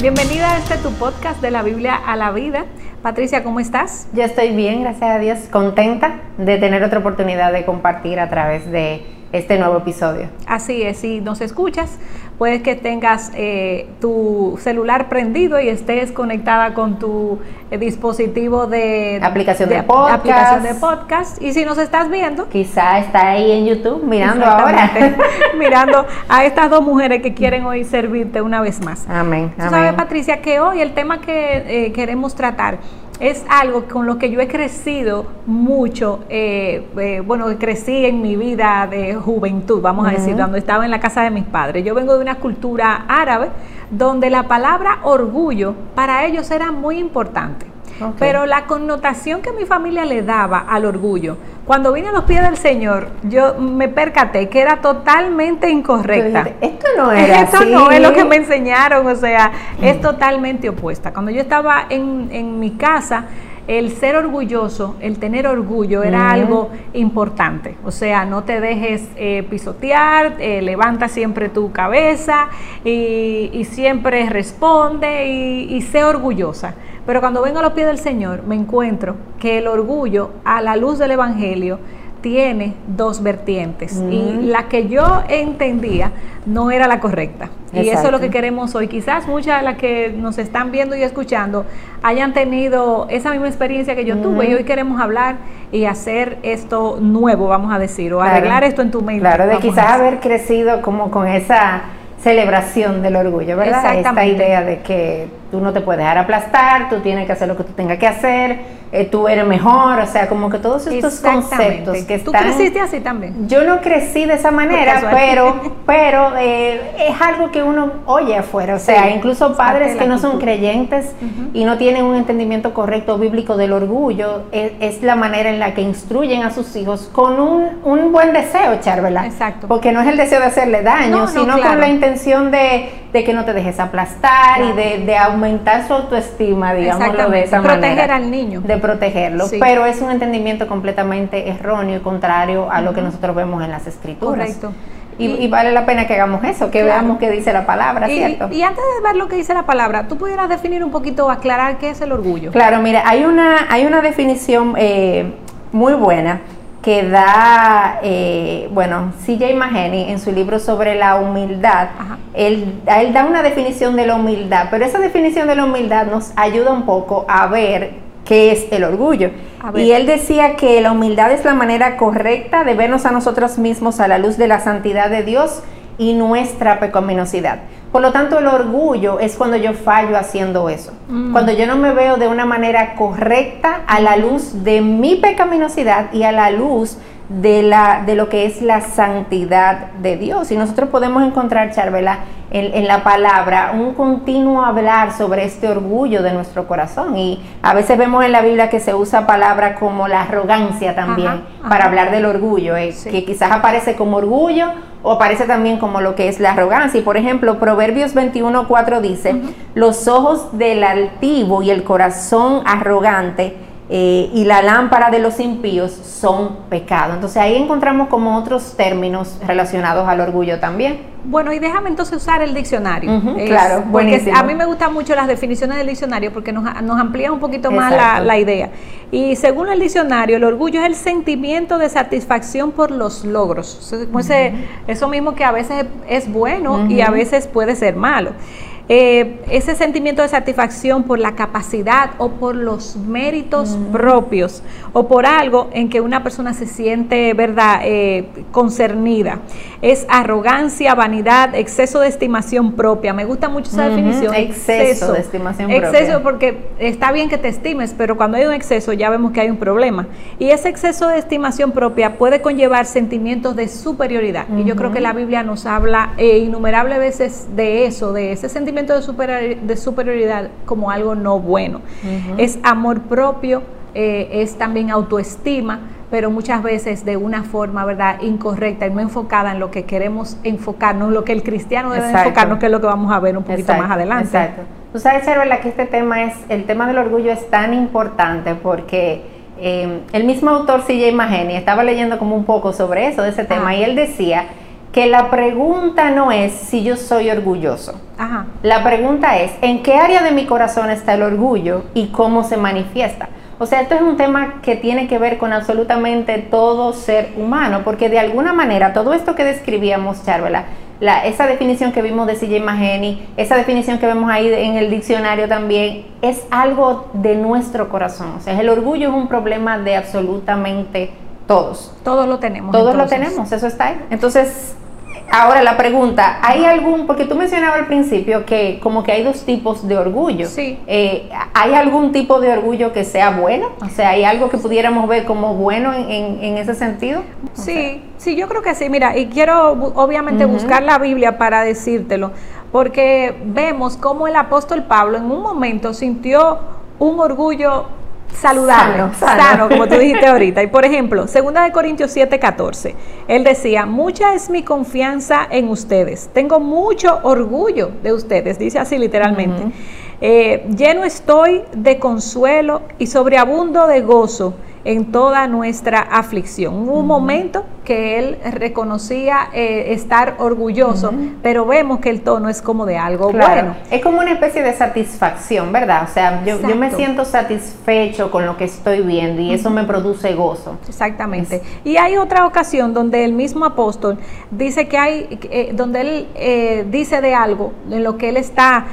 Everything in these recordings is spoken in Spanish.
Bienvenida a este tu podcast de la Biblia a la vida. Patricia, ¿cómo estás? Yo estoy bien, gracias a Dios, contenta de tener otra oportunidad de compartir a través de este nuevo episodio. Así es, si nos escuchas, puedes que tengas eh, tu celular prendido y estés conectada con tu eh, dispositivo de aplicación de, podcast. aplicación de podcast. Y si nos estás viendo, quizá está ahí en YouTube mirando ahora, mirando a estas dos mujeres que quieren hoy servirte una vez más. Amén. Tú sabes, Patricia, que hoy el tema que eh, queremos tratar es algo con lo que yo he crecido mucho, eh, eh, bueno, crecí en mi vida de juventud, vamos a decir, cuando estaba en la casa de mis padres. Yo vengo de una cultura árabe donde la palabra orgullo para ellos era muy importante. Pero la connotación que mi familia le daba al orgullo, cuando vine a los pies del Señor, yo me percaté que era totalmente incorrecta. esto no era Esto no es lo que me enseñaron, o sea, es totalmente opuesta. Cuando yo estaba en, en mi casa, el ser orgulloso, el tener orgullo era algo importante. O sea, no te dejes eh, pisotear, eh, levanta siempre tu cabeza y, siempre responde y, y sé orgullosa. Pero cuando vengo a los pies del Señor, me encuentro que el orgullo, a la luz del Evangelio, tiene dos vertientes. Y la que yo entendía no era la correcta. Y eso es lo que queremos hoy. Quizás muchas de las que nos están viendo y escuchando hayan tenido esa misma experiencia que yo tuve. Y hoy queremos hablar y hacer esto nuevo, vamos a decir, o arreglar esto en tu mente. Claro, de quizás haber crecido como con esa celebración del orgullo, ¿verdad? Esta idea de que tú no te puedes dejar aplastar, tú tienes que hacer lo que tú tengas que hacer, eh, tú eres mejor, o sea, como que todos estos conceptos que están... ¿Tú creciste así también? Yo no crecí de esa manera, pero, pero eh, es algo que uno oye afuera, o sea, incluso padres que no son creyentes y no tienen un entendimiento correcto bíblico del orgullo, es, la manera en la que instruyen a sus hijos con un, buen deseo, Charvela. Exacto. Porque no es el deseo de hacerle daño, sino con la intención de, que no te dejes aplastar y de, de aumentar su autoestima, digámoslo de esa manera. Proteger al niño. De protegerlo, pero es un entendimiento completamente erróneo y contrario a lo que nosotros vemos en las escrituras. Correcto. Y, vale la pena que hagamos eso, que veamos qué dice la palabra, ¿cierto? Y antes de ver lo que dice la palabra, ¿tú pudieras definir un poquito, aclarar qué es el orgullo? Claro, mira, hay una, hay una definición eh, muy buena que da, eh, bueno, CJ Mahoney en su libro sobre la humildad, él, él, da una definición de la humildad, pero esa definición de la humildad nos ayuda un poco a ver qué es el orgullo. Y él decía que la humildad es la manera correcta de vernos a nosotros mismos a la luz de la santidad de Dios y nuestra pecaminosidad. Por lo tanto, el orgullo es cuando yo fallo haciendo eso. Mm. Cuando yo no me veo de una manera correcta a la luz de mi pecaminosidad y a la luz de, la, de lo que es la santidad de Dios. Y nosotros podemos encontrar, Charvela, en, la palabra un continuo hablar sobre este orgullo de nuestro corazón. Y a veces vemos en la Biblia que se usa palabra como la arrogancia también para hablar del orgullo, eh, que quizás aparece como orgullo o aparece también como lo que es la arrogancia. Y por ejemplo, Proverbios 21.4 dice, los ojos del altivo y el corazón arrogante eh, y la lámpara de los impíos son pecado. Entonces ahí encontramos como otros términos relacionados al orgullo también. Bueno, y déjame entonces usar el diccionario. claro, buenísimo. A mí me gustan mucho las definiciones del diccionario porque nos, nos amplía un poquito más la, idea. Y según el diccionario, el orgullo es el sentimiento de satisfacción por los logros. eso mismo que a veces es bueno y a veces puede ser malo. Eh, ese sentimiento de satisfacción por la capacidad o por los méritos propios o por algo en que una persona se siente, ¿verdad?, eh, concernida. Es arrogancia, vanidad, exceso de estimación propia. Me gusta mucho esa definición. Exceso, de estimación propia. Exceso porque está bien que te estimes, pero cuando hay un exceso ya vemos que hay un problema. Y ese exceso de estimación propia puede conllevar sentimientos de superioridad. Y yo creo que la Biblia nos habla eh, innumerables veces de eso, de ese sentimiento de, superioridad como algo no bueno. Es amor propio, eh, es también autoestima, pero muchas veces de una forma, ¿verdad?, incorrecta y no enfocada en lo que queremos enfocarnos, lo que el cristiano debe enfocarnos, que es lo que vamos a ver un poquito más adelante. Exacto. Tú sabes, Cherola, que este tema es, el tema del orgullo es tan importante porque eh, el mismo autor C.J. Mahoney estaba leyendo como un poco sobre eso, de ese tema, y él decía que la pregunta no es si yo soy orgulloso. La pregunta es, ¿en qué área de mi corazón está el orgullo y cómo se manifiesta? O sea, esto es un tema que tiene que ver con absolutamente todo ser humano, porque de alguna manera todo esto que describíamos, Charvela, la, esa definición que vimos de CJ Maheni, esa definición que vemos ahí en el diccionario también, es algo de nuestro corazón. O sea, el orgullo es un problema de absolutamente todos. Todos lo tenemos. Todos lo tenemos, eso está ahí. Entonces, ahora la pregunta, ¿hay algún, porque tú mencionabas al principio que como que hay dos tipos de orgullo. Sí. Eh, ¿Hay algún tipo de orgullo que sea bueno? O sea, ¿hay algo que pudiéramos ver como bueno en, ese sentido? sí, sí, yo creo que sí. Mira, y quiero obviamente buscar la Biblia para decírtelo, porque vemos cómo el apóstol Pablo en un momento sintió un orgullo saludable, sano, como tú dijiste ahorita. Y por ejemplo, 2 de Corintios 7, 14, él decía, mucha es mi confianza en ustedes, tengo mucho orgullo de ustedes, dice así literalmente. Eh, lleno estoy de consuelo y sobreabundo de gozo en toda nuestra aflicción. Hubo un momento que él reconocía eh, estar orgulloso, pero vemos que el tono es como de algo bueno. Es como una especie de satisfacción, ¿verdad? O sea, yo, me siento satisfecho con lo que estoy viendo y eso me produce gozo. Exactamente. Y hay otra ocasión donde el mismo apóstol dice que hay, eh, donde él eh, dice de algo, en lo que él está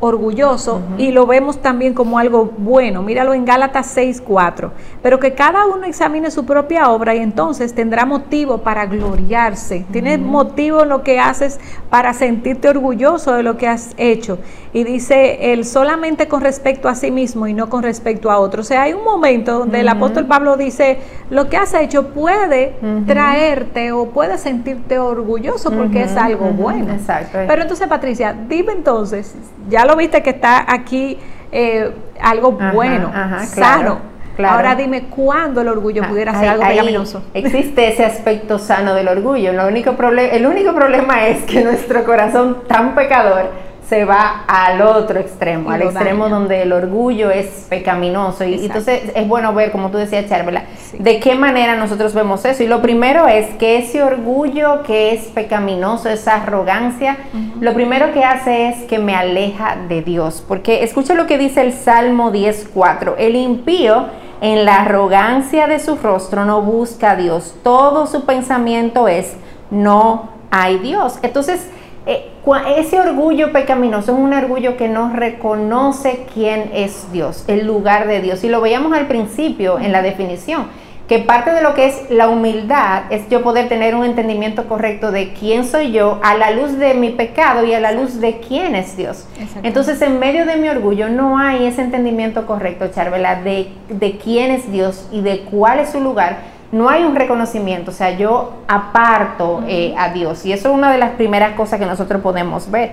orgulloso y lo vemos también como algo bueno. Míralo en Gálatas 6:4. Pero que cada uno examine su propia obra y entonces tendrá motivo para gloriarse. Tienes motivo en lo que haces para sentirte orgulloso de lo que has hecho. Y dice él solamente con respecto a sí mismo y no con respecto a otros. O sea, hay un momento donde el apóstol Pablo dice, lo que has hecho puede traerte o puede sentirte orgulloso porque es algo bueno. Exacto. Pero entonces, Patricia, dime entonces, ya lo viste que está aquí eh, algo bueno, sano. Ahora dime cuándo el orgullo ah, pudiera ser algo pecaminoso. Existe ese aspecto sano del orgullo. Lo único el único problema es que nuestro corazón tan pecador se va al otro extremo, al extremo donde el orgullo es pecaminoso. Y, entonces es bueno ver, como tú decías, Charvela, de qué manera nosotros vemos eso. Y lo primero es que ese orgullo que es pecaminoso, esa arrogancia, lo primero que hace es que me aleja de Dios. Porque escucha lo que dice el Salmo 10.4. El impío en la arrogancia de su rostro no busca a Dios. Todo su pensamiento es, no hay Dios. Entonces, eh, ese orgullo pecaminoso es un orgullo que no reconoce quién es Dios, el lugar de Dios. Y lo veíamos al principio en la definición, que parte de lo que es la humildad es yo poder tener un entendimiento correcto de quién soy yo a la luz de mi pecado y a la luz de quién es Dios. Entonces, en medio de mi orgullo no hay ese entendimiento correcto, Charvela, de, de quién es Dios y de cuál es su lugar no hay un reconocimiento, o sea, yo aparto eh, a Dios. Y eso es una de las primeras cosas que nosotros podemos ver.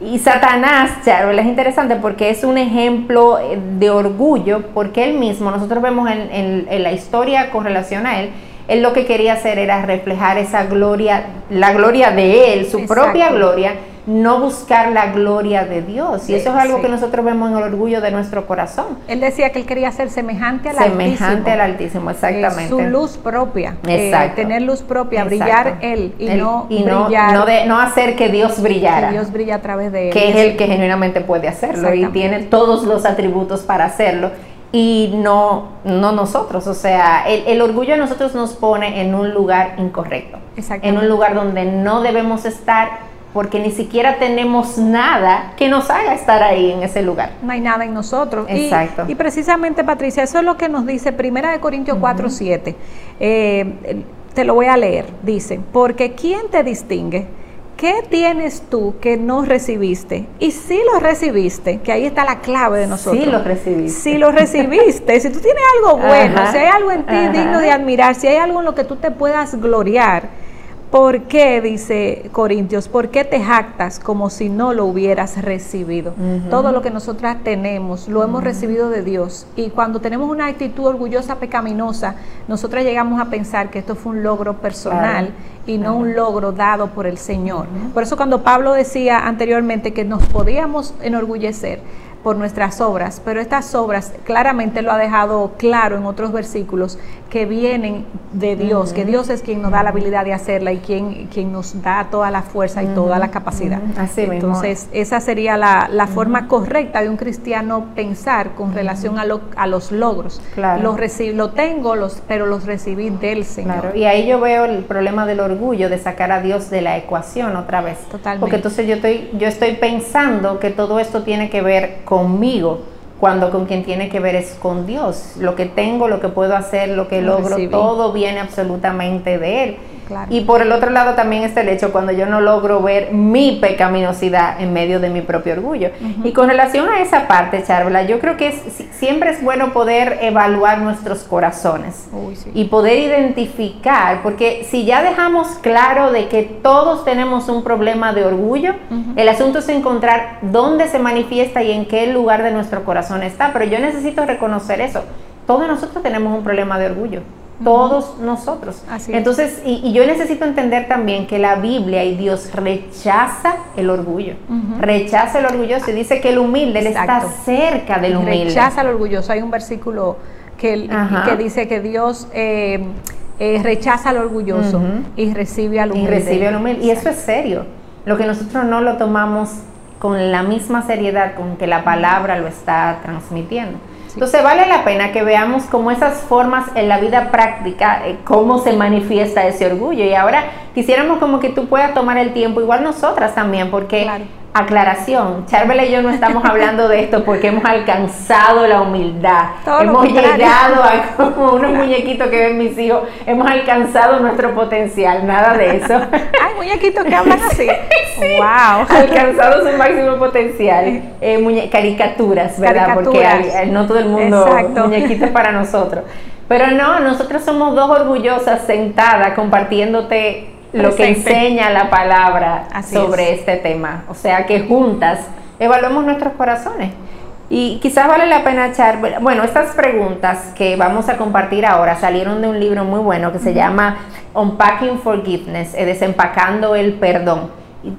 Y Satanás, Charvel, es interesante porque es un ejemplo eh, de orgullo, porque él mismo, nosotros vemos en, la historia con relación a él, él lo que quería hacer era reflejar esa gloria, la gloria de él, su propia gloria, no buscar la gloria de Dios. Y eso es algo que nosotros vemos en el orgullo de nuestro corazón. Él decía que él quería ser semejante al Altísimo. Semejante al Altísimo, exactamente. su luz propia. Eh, Exacto. tener luz propia, brillar él y, no y brillar. No, de, no hacer que Dios brillara. Que Dios brilla a través de él. Que es el que genuinamente puede hacerlo y tiene todos los atributos para hacerlo y no, no nosotros. O sea, el, el, orgullo de nosotros nos pone en un lugar incorrecto, en un lugar donde no debemos estar porque ni siquiera tenemos nada que nos haga estar ahí en ese lugar. No hay nada en nosotros. Exacto. Y, precisamente, Patricia, eso es lo que nos dice Primera de Corintios 4, 7. Eh, te lo voy a leer. Dice, porque ¿quién te distingue? ¿Qué tienes tú que no recibiste? Y si lo recibiste, que ahí está la clave de nosotros. Sí lo recibiste. Si lo recibiste, si tú tienes algo bueno, si hay algo en ti digno de admirar, si hay algo en lo que tú te puedas gloriar, ¿Por qué, dice Corintios, por qué te jactas como si no lo hubieras recibido? Todo lo que nosotras tenemos lo hemos recibido de Dios. Y cuando tenemos una actitud orgullosa, pecaminosa, nosotras llegamos a pensar que esto fue un logro personal y no un logro dado por el Señor. Por eso cuando Pablo decía anteriormente que nos podíamos enorgullecer, por nuestras obras, pero estas obras claramente lo ha dejado claro en otros versículos que vienen de Dios, que Dios es quien nos da la habilidad de hacerla y quien, quien nos da toda la fuerza y toda la capacidad. Así Entonces, esa sería la, la forma correcta de un cristiano pensar con relación a, lo, a los logros. Claro. Los lo tengo, los, pero los recibí del Señor. Claro, y ahí yo veo el problema del orgullo, de sacar a Dios de la ecuación otra vez. Totalmente. Porque entonces yo estoy, yo estoy pensando que todo esto tiene que ver conmigo, cuando con quien tiene que ver es con Dios. Lo que tengo, lo que puedo hacer, lo que Lo logro, recibí. todo viene absolutamente de Él. Claro. Y por el otro lado también está el hecho cuando yo no logro ver mi pecaminosidad en medio de mi propio orgullo. Y con relación a esa parte, Charla, yo creo que es- siempre es bueno poder evaluar nuestros corazones Uy, sí. y poder identificar, porque si ya dejamos claro de que todos tenemos un problema de orgullo, el asunto es encontrar dónde se manifiesta y en qué lugar de nuestro corazón está, pero yo necesito reconocer eso. Todos nosotros tenemos un problema de orgullo. Todos nosotros. Así es. Entonces, y, y yo necesito entender también que la Biblia y Dios rechaza el orgullo. Rechaza el orgulloso y dice que el humilde, Él está Exacto. cerca del humilde. Rechaza al orgulloso. Hay un versículo que, el- que dice que Dios eh, eh, rechaza al orgulloso y recibe al y humilde. recibe al humilde. Y eso es serio. Lo que nosotros no lo tomamos con la misma seriedad con que la palabra lo está transmitiendo. Entonces vale la pena que veamos cómo esas formas en la vida práctica, eh, cómo se manifiesta ese orgullo. Y ahora quisiéramos como que tú puedas tomar el tiempo, igual nosotras también, porque Claro. Aclaración, Charbel y yo no estamos hablando de esto porque hemos alcanzado la humildad. Todo hemos llegado a como unos muñequitos que ven mis hijos, hemos alcanzado nuestro potencial, nada de eso. Hay muñequitos que hablan así. Wow. alcanzado su máximo potencial. Eh, muñe- caricaturas, ¿verdad? Porque hay- no todo el mundo Exacto. muñequitos para nosotros. Pero no, nosotros somos dos orgullosas sentadas compartiéndote lo que enseña la palabra Así sobre es. este tema. O sea que juntas evaluemos nuestros corazones. Y quizás vale la pena echar, bueno, estas preguntas que vamos a compartir ahora salieron de un libro muy bueno que se llama Unpacking Forgiveness, eh, desempacando el perdón.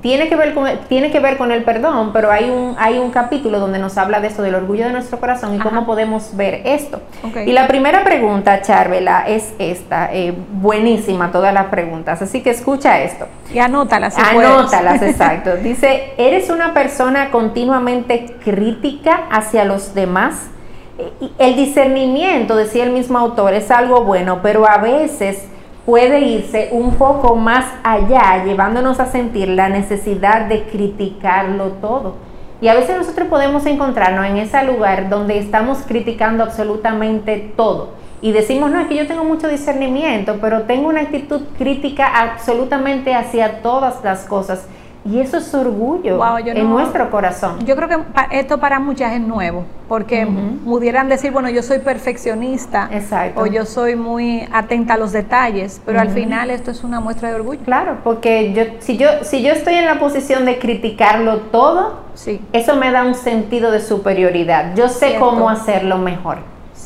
Tiene que ver con tiene que ver con el perdón, pero hay un hay un capítulo donde nos habla de esto del orgullo de nuestro corazón y Ajá. cómo podemos ver esto. Y la primera pregunta, Charvela, es esta, eh, buenísima todas las preguntas, así que escucha esto. Y anótalas si puedes. Anótalas, exacto. Dice, ¿eres una persona continuamente crítica hacia los demás? Eh, El discernimiento, decía el mismo autor, es algo bueno, pero a veces puede irse un poco más allá, llevándonos a sentir la necesidad de criticarlo todo. Y a veces nosotros podemos encontrarnos en ese lugar donde estamos criticando absolutamente todo. Y decimos, no, es que yo tengo mucho discernimiento, pero tengo una actitud crítica absolutamente hacia todas las cosas. Y eso es orgullo Wow, en nuestro corazón. Yo creo que esto para muchas es nuevo, porque pudieran decir, bueno, yo soy perfeccionista Exacto. o yo soy muy atenta a los detalles, pero al final esto es una muestra de orgullo. Claro, porque yo, si, yo, si yo estoy en la posición de criticarlo todo, Sí, eso me da un sentido de superioridad. Yo sé Cierto. cómo hacerlo mejor.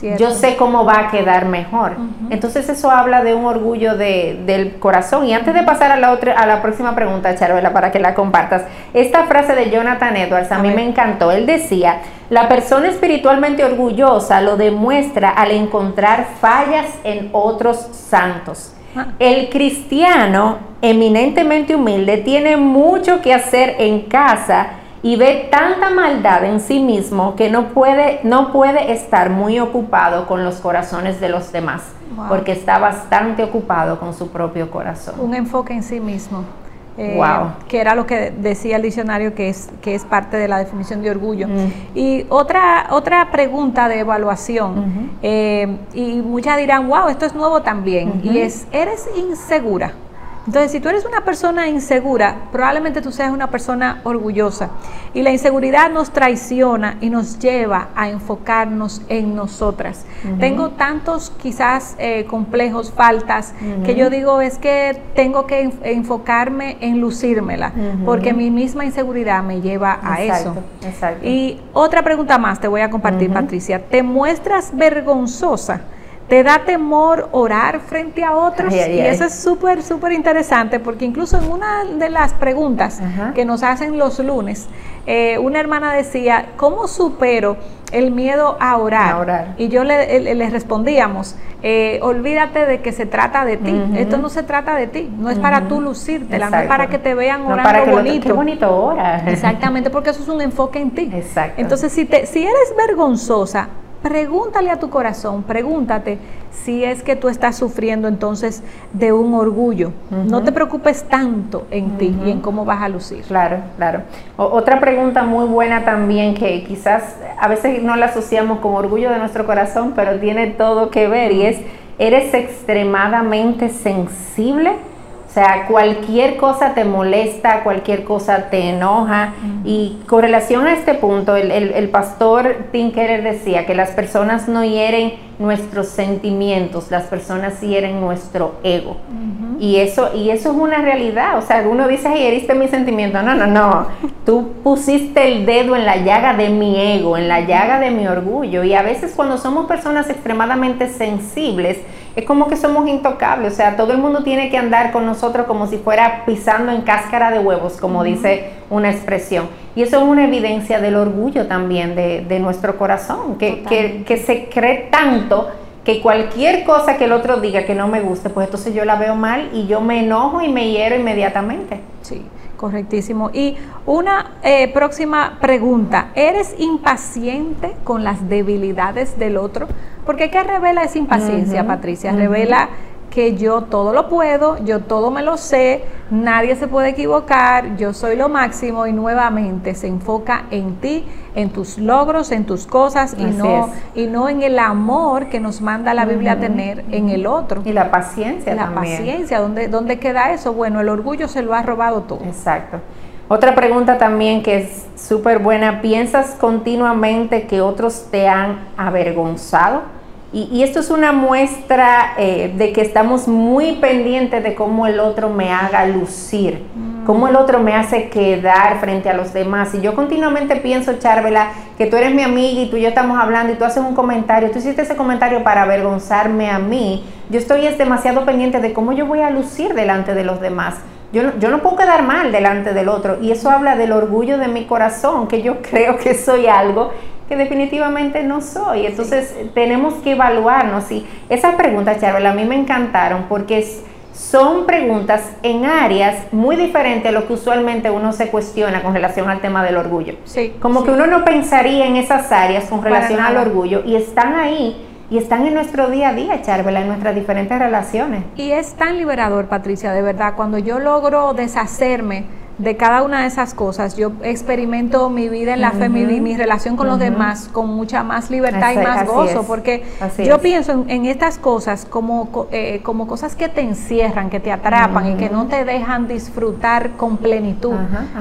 Cierto. Yo sé cómo va a quedar mejor. Entonces eso habla de un orgullo de- del corazón. Y antes de pasar a la otra, a la próxima pregunta, Charuela, para que la compartas, esta frase de Jonathan Edwards a, A mí ver. me encantó. Él decía, la persona espiritualmente orgullosa lo demuestra al encontrar fallas en otros santos. Ah. El cristiano eminentemente humilde tiene mucho que hacer en casa y ve tanta maldad en sí mismo que no puede, no puede estar muy ocupado con los corazones de los demás, Wow. porque está bastante ocupado con su propio corazón. un enfoque en sí mismo. eh, Wow. Que era lo que decía el diccionario, que es, que es parte de la definición de orgullo. Mm. Y otra, otra pregunta de evaluación, eh, y muchas dirán, wow, esto es nuevo también, y es, ¿eres insegura? Entonces, si tú eres una persona insegura, probablemente tú seas una persona orgullosa. Y la inseguridad nos traiciona y nos lleva a enfocarnos en nosotras. Tengo tantos quizás eh, complejos, faltas, que yo digo es que tengo que enf- enfocarme en lucírmela, porque mi misma inseguridad me lleva a Exacto, eso. exacto. Y otra pregunta más te voy a compartir. Patricia. ¿Te muestras vergonzosa te da temor orar frente a otros. y eso es súper, súper interesante porque incluso en una de las preguntas que nos hacen los lunes, eh, una hermana decía, ¿cómo supero el miedo a orar? Y yo le, respondíamos, eh, olvídate de que se trata de ti. Esto no se trata de ti, no es para tú lucirte, no es para que te vean orando bonito. qué bonito ora. Exactamente, porque eso es un enfoque en ti. Exacto. Entonces, si, te, si eres vergonzosa, pregúntale a tu corazón, pregúntate si es que tú estás sufriendo entonces de un orgullo. No te preocupes tanto en ti y en cómo vas a lucir. Claro, claro. otra pregunta muy buena también que quizás a veces no la asociamos con orgullo de nuestro corazón, pero tiene todo que ver y es, ¿eres extremadamente sensible? O sea, cualquier cosa te molesta, cualquier cosa te enoja. Y con relación a este punto, el, el, pastor Tim Keller decía que las personas no hieren nuestros sentimientos, las personas hieren nuestro ego. y, eso, y eso es una realidad. O sea, uno dice, heriste mi sentimiento. No, no, no. Tú pusiste el dedo en la llaga de mi ego, en la llaga de mi orgullo. Y a veces cuando somos personas extremadamente sensibles, es como que somos intocables, o sea, todo el mundo tiene que andar con nosotros como si fuera pisando en cáscara de huevos, como dice una expresión. Y eso es una evidencia del orgullo también de, nuestro corazón, que, que, se cree tanto que cualquier cosa que el otro diga que no me guste, pues entonces yo la veo mal y yo me enojo y me hiero inmediatamente. Sí. Correctísimo. Y una eh, próxima pregunta, ¿eres impaciente con las debilidades del otro? Porque ¿qué revela esa impaciencia, Patricia? Revela que yo todo lo puedo, yo todo me lo sé, nadie se puede equivocar, yo soy lo máximo y nuevamente se enfoca en ti, en tus logros, en tus cosas y no, y no en el amor que nos manda la Biblia a tener en el otro. Y la paciencia la paciencia, ¿dónde, ¿dónde queda eso? Bueno, el orgullo se lo ha robado todo. Exacto. Otra pregunta también que es súper buena, ¿piensas continuamente que otros te han avergonzado? Y, esto es una muestra eh, de que estamos muy pendientes de cómo el otro me haga lucir, mm. cómo el otro me hace quedar frente a los demás. Y yo continuamente pienso, Charvela, que tú eres mi amiga y tú y yo estamos hablando y tú haces un comentario, tú hiciste ese comentario para avergonzarme a mí. Yo estoy es demasiado pendiente de cómo yo voy a lucir delante de los demás. Yo no, yo no puedo quedar mal delante del otro y eso habla del orgullo de mi corazón, que yo creo que soy algo que definitivamente no soy. Entonces tenemos que evaluarnos y esas preguntas, Charvel, a mí me encantaron porque son preguntas en áreas muy diferentes a lo que usualmente uno se cuestiona con relación al tema del orgullo. Sí, Como que uno no pensaría en esas áreas con relación al orgullo y están ahí y están en nuestro día a día, Charvela, en nuestras diferentes relaciones. Y es tan liberador, Patricia, de verdad, cuando yo logro deshacerme de cada una de esas cosas, yo experimento mi vida en la fe, mi, relación con los demás con mucha más libertad y más gozo, porque yo pienso en, estas cosas como, eh, como cosas que te encierran, que te atrapan y que no te dejan disfrutar con plenitud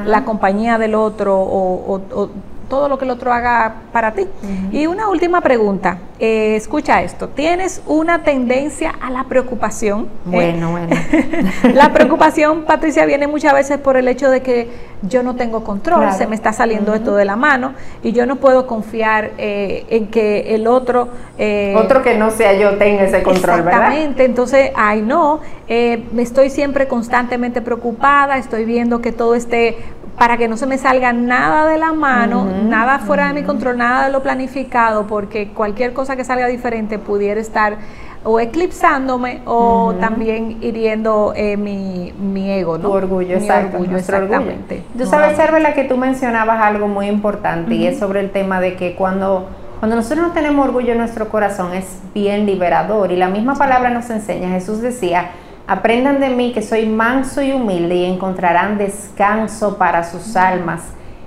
la compañía del otro o, o todo lo que el otro haga para ti. Y una última pregunta, eh, escucha esto, ¿tienes una tendencia a la preocupación? Bueno, bueno. la preocupación, Patricia, viene muchas veces por el hecho de que yo no tengo control, se me está saliendo esto de la mano y yo no puedo confiar eh, en que el otro... Eh, otro que no sea yo tenga ese control, exactamente, entonces, ay no, me estoy siempre constantemente preocupada, estoy viendo que todo esté para que no se me salga nada de la mano, nada fuera de mi control, nada de lo planificado, porque cualquier cosa que salga diferente pudiera estar o eclipsándome o también hiriendo eh, mi, mi, ego, ¿no? Tu orgullo, exacto, orgullo, exactamente. Tú sabes, Cervela, que tú mencionabas algo muy importante y es sobre el tema de que cuando, cuando nosotros no tenemos orgullo en nuestro corazón es bien liberador y la misma palabra nos enseña, Jesús decía, Aprendan de mí que soy manso y humilde y encontrarán descanso para sus almas.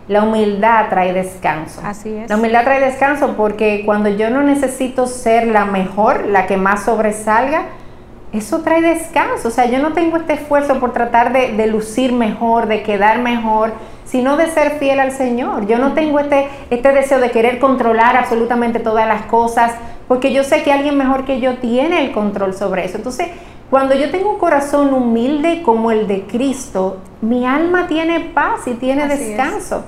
La humildad trae descanso. Así es. La humildad trae descanso porque cuando yo no necesito ser la mejor, la que más sobresalga, eso trae descanso. O sea, yo no tengo este esfuerzo por tratar de, lucir mejor, de quedar mejor, sino de ser fiel al Señor. Yo no tengo este, este deseo de querer controlar absolutamente todas las cosas, porque yo sé que alguien mejor que yo tiene el control sobre eso. Entonces, cuando yo tengo un corazón humilde como el de Cristo, mi alma tiene paz y tiene descanso.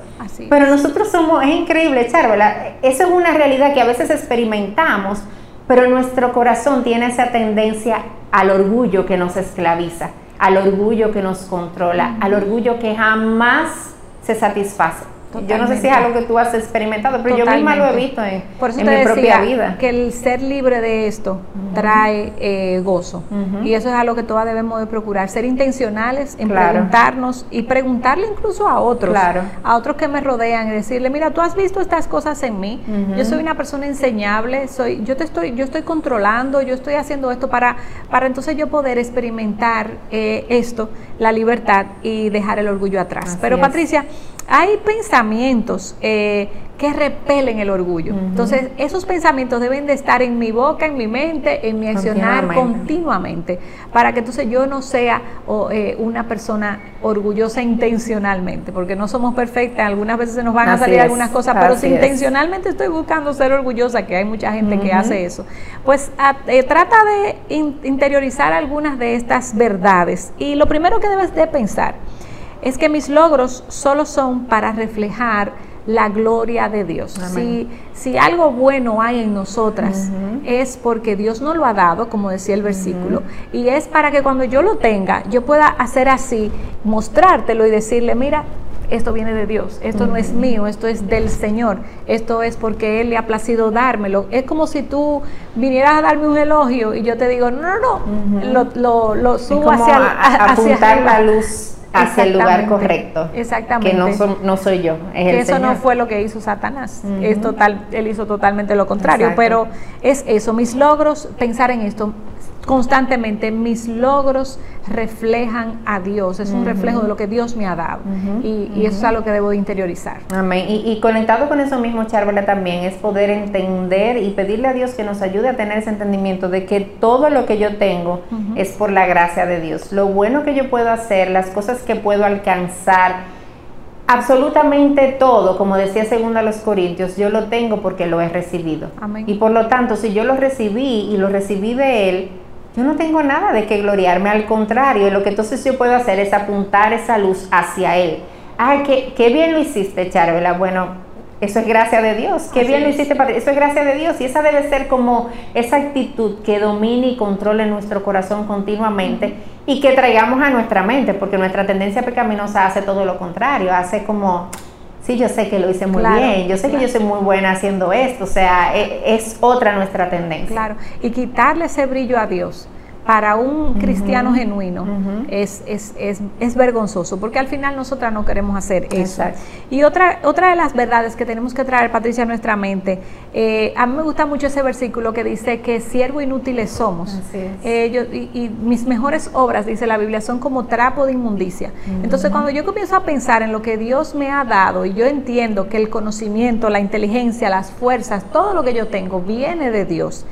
Pero nosotros somos, es increíble, Charvela, eso es una realidad que a veces experimentamos pero nuestro corazón tiene esa tendencia al orgullo que nos esclaviza, al orgullo que nos controla, al orgullo que jamás se satisface. Yo no sé si es algo que tú has experimentado, pero yo misma lo he visto en, mi propia vida. Que el ser libre de esto trae eh, gozo. Y eso es algo que todas debemos de procurar, ser intencionales en preguntarnos y preguntarle incluso a otros, a otros que me rodean y decirle, mira, tú has visto estas cosas en mí, yo soy una persona enseñable, soy, yo te estoy, yo estoy controlando, yo estoy haciendo esto para, para entonces yo poder experimentar eh, esto, la libertad y dejar el orgullo atrás. pero Patricia, hay pensamientos eh, que repelen el orgullo. Entonces, esos pensamientos deben de estar en mi boca, en mi mente, en mi accionar continuamente, para que entonces yo no sea eh, una persona orgullosa intencionalmente, porque no somos perfectas, algunas veces se nos van a salir algunas cosas, pero si intencionalmente estoy buscando ser orgullosa, que hay mucha gente que hace eso, pues eh, trata de interiorizar algunas de estas verdades. Y lo primero que debes de pensar, es que mis logros solo son para reflejar la gloria de Dios. Si, si, algo bueno hay en nosotras, es porque Dios nos lo ha dado, como decía el versículo, y es para que cuando yo lo tenga, yo pueda hacer así, mostrártelo y decirle, mira, esto viene de Dios, esto no es mío, esto es del Señor, esto es porque Él le ha placido dármelo. Es como si tú vinieras a darme un elogio y yo te digo, no, no, no, lo, lo, subo hacia, apuntar la luz hacia el lugar correcto. Exactamente. Que no, no soy yo. que eso no fue lo que hizo Satanás. es total, él hizo totalmente lo contrario. Pero es eso, mis logros, pensar en esto constantemente, mis logros reflejan a Dios, es un reflejo de lo que Dios me ha dado y, eso es algo que debo interiorizar. Amén. Y, conectado con eso mismo, Charla, también es poder entender y pedirle a Dios que nos ayude a tener ese entendimiento de que todo lo que yo tengo es por la gracia de Dios. Lo bueno que yo puedo hacer, las cosas que puedo alcanzar, absolutamente todo, como decía segunda los Corintios, yo lo tengo porque lo he recibido. Amén. Y por lo tanto, si yo lo recibí y lo recibí de Él, yo no tengo nada de qué gloriarme, al contrario, lo que entonces yo puedo hacer es apuntar esa luz hacia Él. Ay, qué, qué bien lo hiciste, Charvela. Bueno, eso es gracia de Dios. Qué bien lo hiciste, Padre. Eso es gracia de Dios. Y esa debe ser como esa actitud que domine y controle nuestro corazón continuamente y que traigamos a nuestra mente, porque nuestra tendencia pecaminosa hace todo lo contrario. Hace como, sí, yo sé que lo hice muy bien, yo sé que yo soy muy buena haciendo esto, o sea, e, es, otra nuestra tendencia. Claro, y quitarle ese brillo a Dios para un cristiano genuino es, es, es, es, vergonzoso, porque al final nosotras no queremos hacer eso. Y otra, otra de las verdades que tenemos que traer, Patricia, a nuestra mente, eh, a mí me gusta mucho ese versículo que dice que siervo inútiles somos. Eh, y, mis mejores obras, dice la Biblia, son como trapo de inmundicia. Entonces, cuando yo comienzo a pensar en lo que Dios me ha dado y yo entiendo que el conocimiento, la inteligencia, las fuerzas, todo lo que yo tengo viene de Dios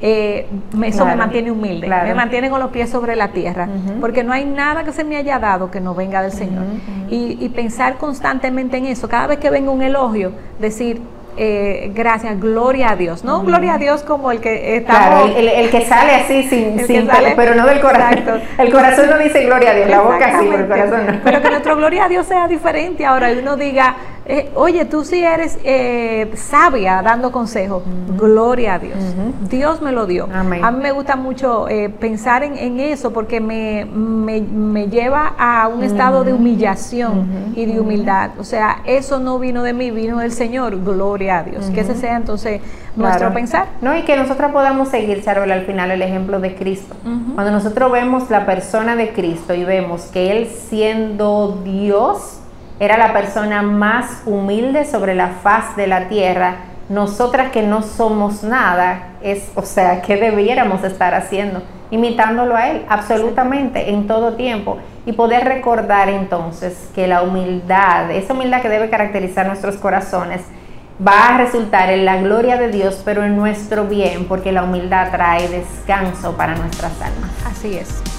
eh, eso me mantiene humilde, me mantiene con los pies sobre la tierra, porque no hay nada que se me haya dado que no venga del Señor. y, pensar constantemente en eso, cada vez que venga un elogio, decir, eh, gracias, gloria a Dios, no gloria a Dios como el que está el, que sale así sin, sin pero no del corazón. El corazón no dice gloria a Dios, la boca sí, pero el corazón no. Pero que nuestro gloria a Dios sea diferente ahora, y uno diga, eh, oye, tú sí eres eh, sabia dando consejos. Gloria a Dios. Dios me lo dio. A mí me gusta mucho eh, pensar en, eso porque me, me, lleva a un estado de humillación y de humildad. O sea, eso no vino de mí, vino del Señor. Gloria a Dios. Que ese sea entonces nuestro pensar. No, y que nosotros podamos seguir, Charol, al final el ejemplo de Cristo. Cuando nosotros vemos la persona de Cristo y vemos que Él siendo Dios, era la persona más humilde sobre la faz de la tierra. Nosotras que no somos nada, es, o sea, ¿qué debiéramos estar haciendo? Imitándolo a Él, absolutamente, en todo tiempo. Y poder recordar entonces que la humildad, esa humildad que debe caracterizar nuestros corazones, va a resultar en la gloria de Dios, pero en nuestro bien, porque la humildad trae descanso para nuestras almas. Así es.